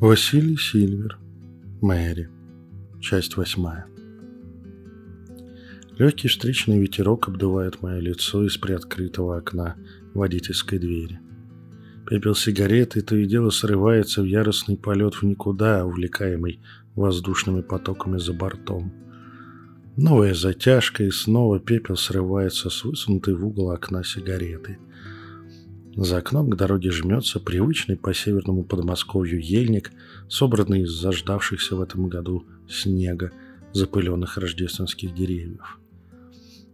Василий Сильвер. Мэри. Часть восьмая. Легкий встречный ветерок обдувает мое лицо из приоткрытого окна водительской двери. Пепел сигареты то и дело срывается в яростный полет в никуда, увлекаемый воздушными потоками за бортом. Новая затяжка, и снова пепел срывается с высунутой в угол окна сигареты – за окном к дороге жмется привычный по северному Подмосковью ельник, собранный из заждавшихся в этом году снега, запыленных рождественских деревьев.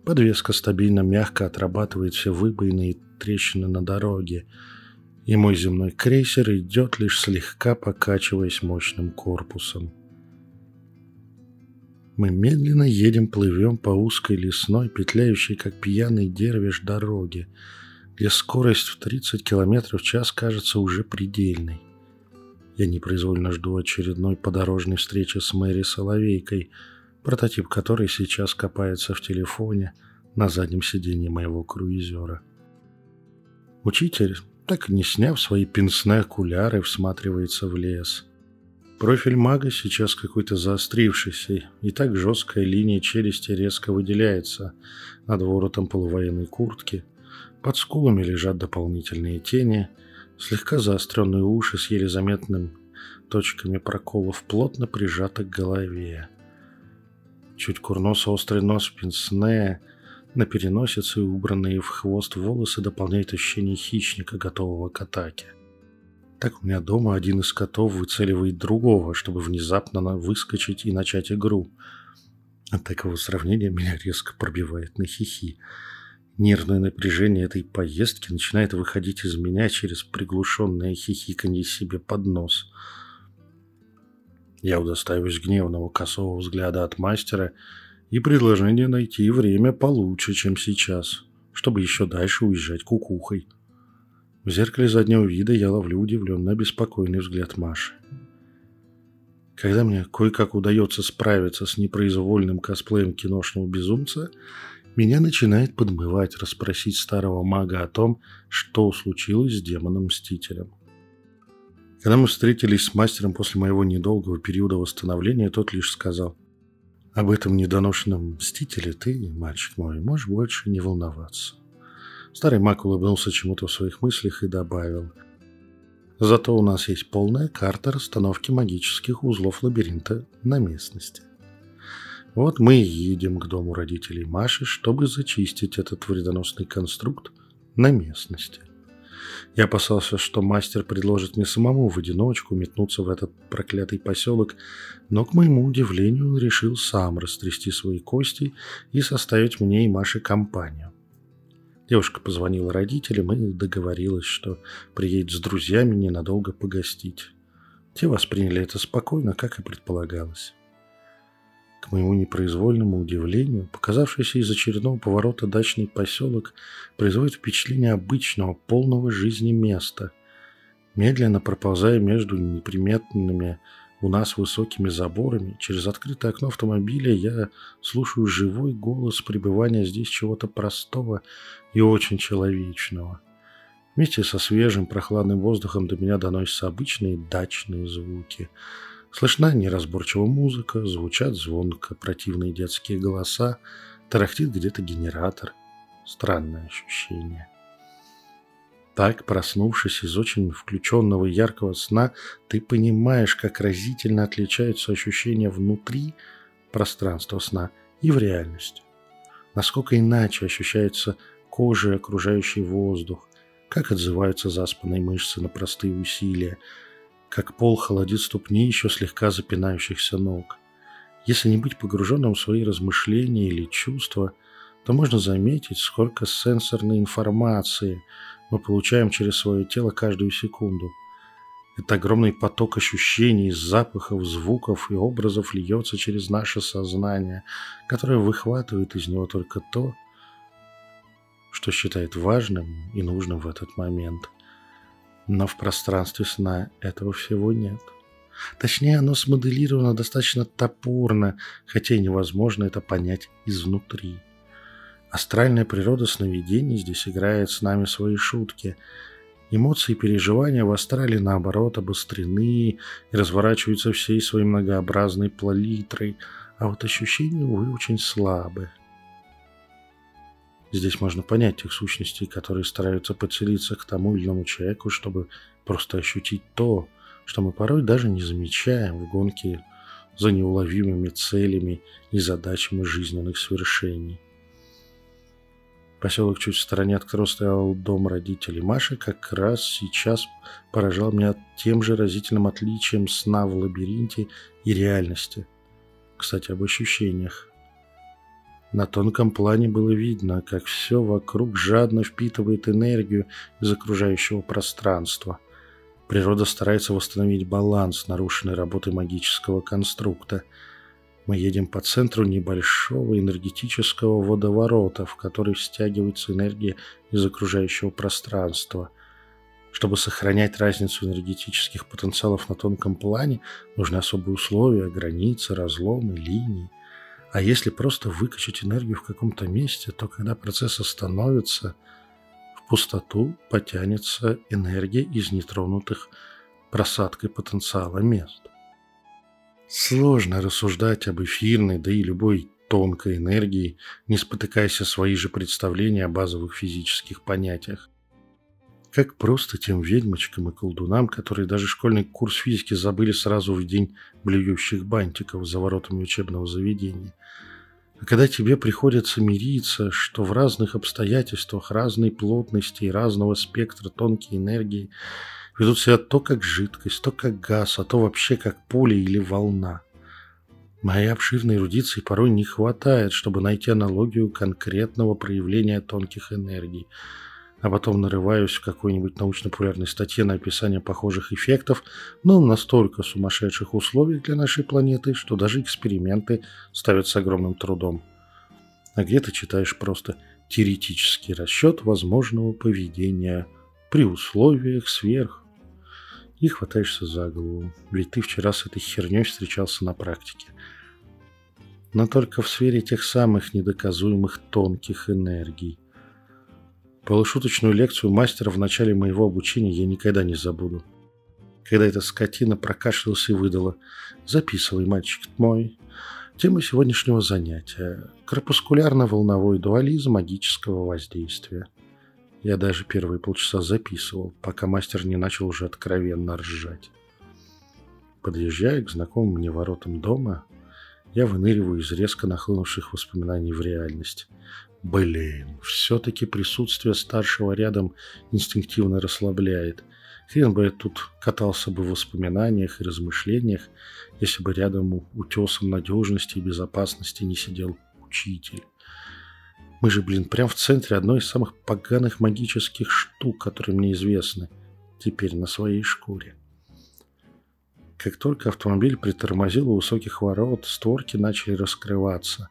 Подвеска стабильно мягко отрабатывает все выбоины и трещины на дороге, и мой земной крейсер идет лишь слегка покачиваясь мощным корпусом. Мы медленно едем, плывем по узкой лесной, петляющей, как пьяный дервиш, дороге – где скорость в 30 км в час кажется уже предельной. Я непроизвольно жду очередной подорожной встречи с Мэри Соловейкой, прототип которой сейчас копается в телефоне на заднем сиденье моего круизера. Учитель, так и не сняв свои пенсне окуляры, всматривается в лес. Профиль мага сейчас какой-то заострившийся, и так жесткая линия челюсти резко выделяется над воротом полувоенной куртки – под скулами лежат дополнительные тени, слегка заостренные уши с еле заметным точками проколов плотно прижаты к голове. Чуть курносо острый нос пенсне, на переносице убранные в хвост волосы дополняют ощущение хищника, готового к атаке. Так у меня дома один из котов выцеливает другого, чтобы внезапно выскочить и начать игру. От такого сравнения меня резко пробивает на хихи. Нервное напряжение этой поездки начинает выходить из меня через приглушенное хихиканье себе под нос. Я удостаиваюсь гневного косого взгляда от мастера и предложение найти время получше, чем сейчас, чтобы еще дальше уезжать кукухой. В зеркале заднего вида я ловлю удивленно обеспокоенный взгляд Маши. Когда мне кое-как удается справиться с непроизвольным косплеем киношного безумца – меня начинает подмывать расспросить старого мага о том, что случилось с демоном-мстителем. Когда мы встретились с мастером после моего недолгого периода восстановления, тот лишь сказал, «Об этом недоношенном мстителе ты, мальчик мой, можешь больше не волноваться». Старый маг улыбнулся чему-то в своих мыслях и добавил, «Зато у нас есть полная карта расстановки магических узлов лабиринта на местности». Вот мы и едем к дому родителей Маши, чтобы зачистить этот вредоносный конструкт на местности. Я опасался, что мастер предложит мне самому в одиночку метнуться в этот проклятый поселок, но, к моему удивлению, он решил сам растрясти свои кости и составить мне и Маше компанию. Девушка позвонила родителям и договорилась, что приедет с друзьями ненадолго погостить. Те восприняли это спокойно, как и предполагалось. К моему непроизвольному удивлению, показавшийся из очередного поворота дачный поселок производит впечатление обычного, полного жизни места. Медленно проползая между неприметными у нас высокими заборами, через открытое окно автомобиля я слушаю живой голос пребывания здесь чего-то простого и очень человечного. Вместе со свежим прохладным воздухом до меня доносятся обычные дачные звуки – Слышна неразборчивая музыка, звучат звонко противные детские голоса, тарахтит где-то генератор. Странное ощущение. Так, проснувшись из очень включенного яркого сна, ты понимаешь, как разительно отличаются ощущения внутри пространства сна и в реальности. Насколько иначе ощущается кожа и окружающий воздух, как отзываются заспанные мышцы на простые усилия – как пол холодит ступни еще слегка запинающихся ног. Если не быть погруженным в свои размышления или чувства, то можно заметить, сколько сенсорной информации мы получаем через свое тело каждую секунду. Это огромный поток ощущений, запахов, звуков и образов льется через наше сознание, которое выхватывает из него только то, что считает важным и нужным в этот момент. Но в пространстве сна этого всего нет. Точнее, оно смоделировано достаточно топорно, хотя и невозможно это понять изнутри. Астральная природа сновидений здесь играет с нами свои шутки. Эмоции и переживания в астрале, наоборот, обострены и разворачиваются всей своей многообразной палитрой, а вот ощущения, увы, очень слабы. Здесь можно понять тех сущностей, которые стараются подселиться к тому или иному человеку, чтобы просто ощутить то, что мы порой даже не замечаем в гонке за неуловимыми целями и задачами жизненных свершений. Поселок чуть в стороне от которого стоял дом родителей Маши, как раз сейчас поражал меня тем же разительным отличием сна в лабиринте и реальности. Кстати, об ощущениях. На тонком плане было видно, как все вокруг жадно впитывает энергию из окружающего пространства. Природа старается восстановить баланс, нарушенной работой магического конструкта. Мы едем по центру небольшого энергетического водоворота, в который стягивается энергия из окружающего пространства. Чтобы сохранять разницу энергетических потенциалов на тонком плане, нужны особые условия, границы, разломы, линии. А если просто выкачать энергию в каком-то месте, то когда процесс остановится, в пустоту потянется энергия из нетронутых просадкой потенциала мест. Сложно рассуждать об эфирной, да и любой тонкой энергии, не спотыкаясь о свои же представления о базовых физических понятиях. Как просто тем ведьмочкам и колдунам, которые даже школьный курс физики забыли сразу в день блюющих бантиков за воротами учебного заведения. А когда тебе приходится мириться, что в разных обстоятельствах, разной плотности и разного спектра тонкой энергии ведут себя то как жидкость, то как газ, а то вообще как поле или волна. Моей обширной эрудиции порой не хватает, чтобы найти аналогию конкретного проявления тонких энергий – а потом нарываюсь в какой-нибудь научно-популярной статье на описание похожих эффектов, но настолько сумасшедших условий для нашей планеты, что даже эксперименты ставят с огромным трудом. А где ты читаешь просто теоретический расчет возможного поведения при условиях сверх и хватаешься за голову, ведь ты вчера с этой херней встречался на практике. Но только в сфере тех самых недоказуемых тонких энергий. Полушуточную лекцию мастера в начале моего обучения я никогда не забуду. Когда эта скотина прокашлялась и выдала «Записывай, мальчик мой». Тема сегодняшнего занятия – корпускулярно-волновой дуализм магического воздействия. Я даже первые полчаса записывал, пока мастер не начал уже откровенно ржать. Подъезжая к знакомым мне воротам дома, я выныриваю из резко нахлынувших воспоминаний в реальность. Блин, все-таки присутствие старшего рядом инстинктивно расслабляет. Хрен бы я тут катался бы в воспоминаниях и размышлениях, если бы рядом утесом надежности и безопасности не сидел учитель. Мы же, блин, прям в центре одной из самых поганых магических штук, которые мне известны. Теперь на своей шкуре. Как только автомобиль притормозил у высоких ворот, створки начали раскрываться.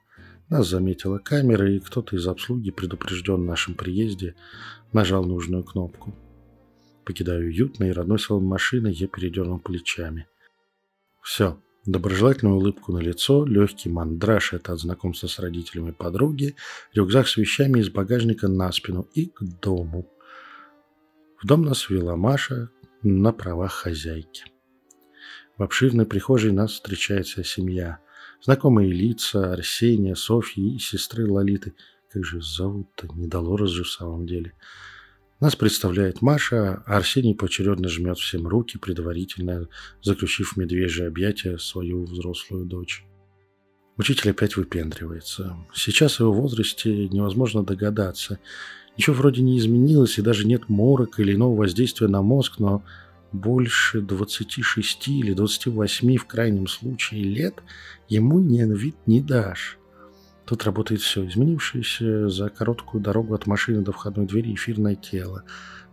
Нас заметила камера, и кто-то из обслуги, предупрежден о нашем приезде, нажал нужную кнопку. Покидая уютный и родной салон машины, я передернул плечами. Все, доброжелательную улыбку на лицо, легкий мандраж – это от знакомства с родителями подруги, рюкзак с вещами из багажника на спину и к дому. В дом нас вела Маша на правах хозяйки. В обширной прихожей нас встречает вся семья. Знакомые лица Арсения, Софьи и сестры Лолиты. Как же зовут-то? Не Долорес же в самом деле. Нас представляет Маша, а Арсений поочередно жмет всем руки, предварительно заключив в медвежье объятие свою взрослую дочь. Учитель опять выпендривается. Сейчас в его возрасте невозможно догадаться. Ничего вроде не изменилось, и даже нет морок или иного воздействия на мозг, но больше 26 или 28 в крайнем случае лет ему не вид не дашь. Тут работает все, изменившееся за короткую дорогу от машины до входной двери эфирное тело,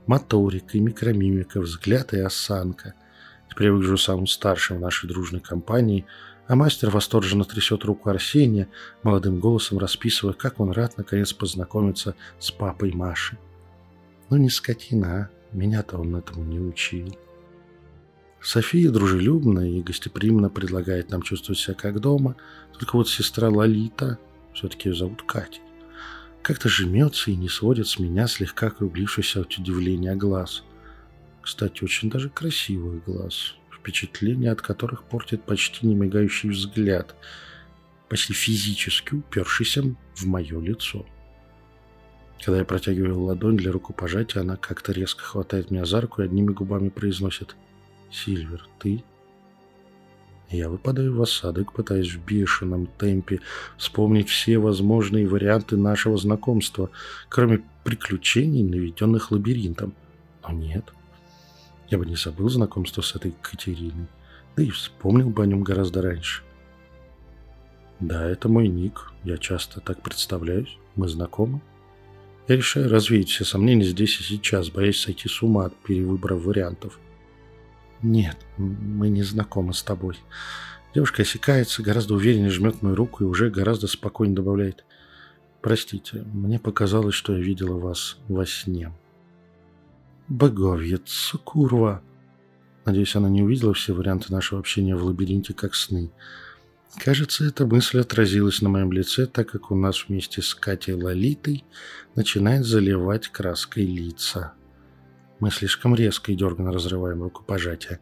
моторика и микромимика, взгляд и осанка. Теперь я выгляжу самым старшим в нашей дружной компании, а мастер восторженно трясет руку Арсения, молодым голосом расписывая, как он рад наконец познакомиться с папой Маши. Ну не скотина, а? Меня-то он этому не учил. София дружелюбно и гостеприимно предлагает нам чувствовать себя как дома, только вот сестра Лолита, все-таки ее зовут Катя, как-то жмется и не сводит с меня слегка округлившийся от удивления глаз. Кстати, очень даже красивых глаз, впечатление от которых портит почти не мигающий взгляд, почти физически упершийся в мое лицо. Когда я протягиваю ладонь для рукопожатия, она как-то резко хватает меня за руку и одними губами произносит «Сильвер, ты?» Я выпадаю в осадок, пытаясь в бешеном темпе вспомнить все возможные варианты нашего знакомства, кроме приключений, наведенных лабиринтом. Но нет. Я бы не забыл знакомство с этой Катериной, да и вспомнил бы о нем гораздо раньше. Да, это мой ник. Я часто так представляюсь. Мы знакомы. Я решаю развеять все сомнения здесь и сейчас, боясь сойти с ума от перевыбора вариантов. Нет, мы не знакомы с тобой. Девушка осекается, гораздо увереннее жмет мою руку и уже гораздо спокойнее добавляет. Простите, мне показалось, что я видела вас во сне. Боговец, курва. Надеюсь, она не увидела все варианты нашего общения в лабиринте как сны. Кажется, эта мысль отразилась на моем лице, так как у нас вместе с Катей Лолитой начинает заливать краской лица. Мы слишком резко и дерганно разрываем рукопожатие.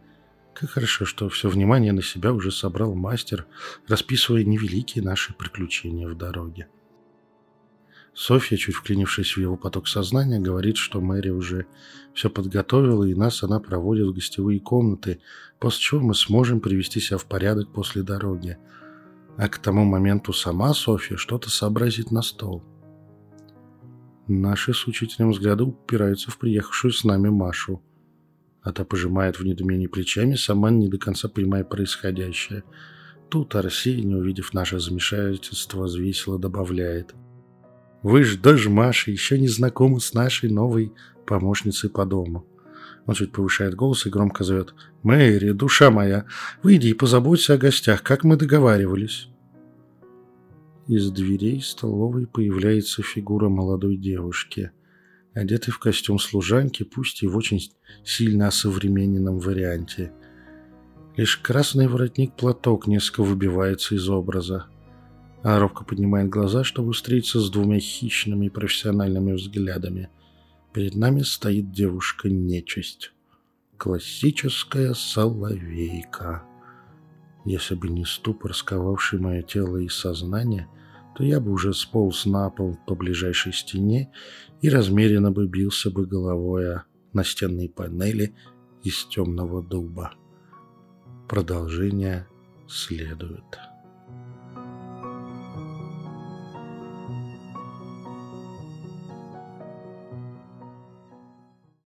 Как хорошо, что все внимание на себя уже собрал мастер, расписывая невеликие наши приключения в дороге. Софья, чуть вклинившись в его поток сознания, говорит, что Мэри уже все подготовила, и нас она проводит в гостевые комнаты, после чего мы сможем привести себя в порядок после дороги. А к тому моменту сама Софья что-то сообразит на стол. Наши с учителем взгляды упираются в приехавшую с нами Машу. А та пожимает в недоумении плечами, сама не до конца понимая происходящее. Тут Арсений, увидев наше замешательство, весело добавляет – вы ж даже, Маша, еще не знакомы с нашей новой помощницей по дому. Он чуть повышает голос и громко зовет. «Мэри, душа моя, выйди и позаботься о гостях, как мы договаривались». Из дверей столовой появляется фигура молодой девушки, одетой в костюм служанки, пусть и в очень сильно осовремененном варианте. Лишь красный воротник-платок несколько выбивается из образа. Она робко поднимает глаза, чтобы встретиться с двумя хищными профессиональными взглядами. Перед нами стоит девушка-нечисть. Классическая соловейка. Если бы не ступор, сковавший мое тело и сознание, то я бы уже сполз на пол по ближайшей стене и размеренно бы бился бы головой о настенные панели из темного дуба. Продолжение следует.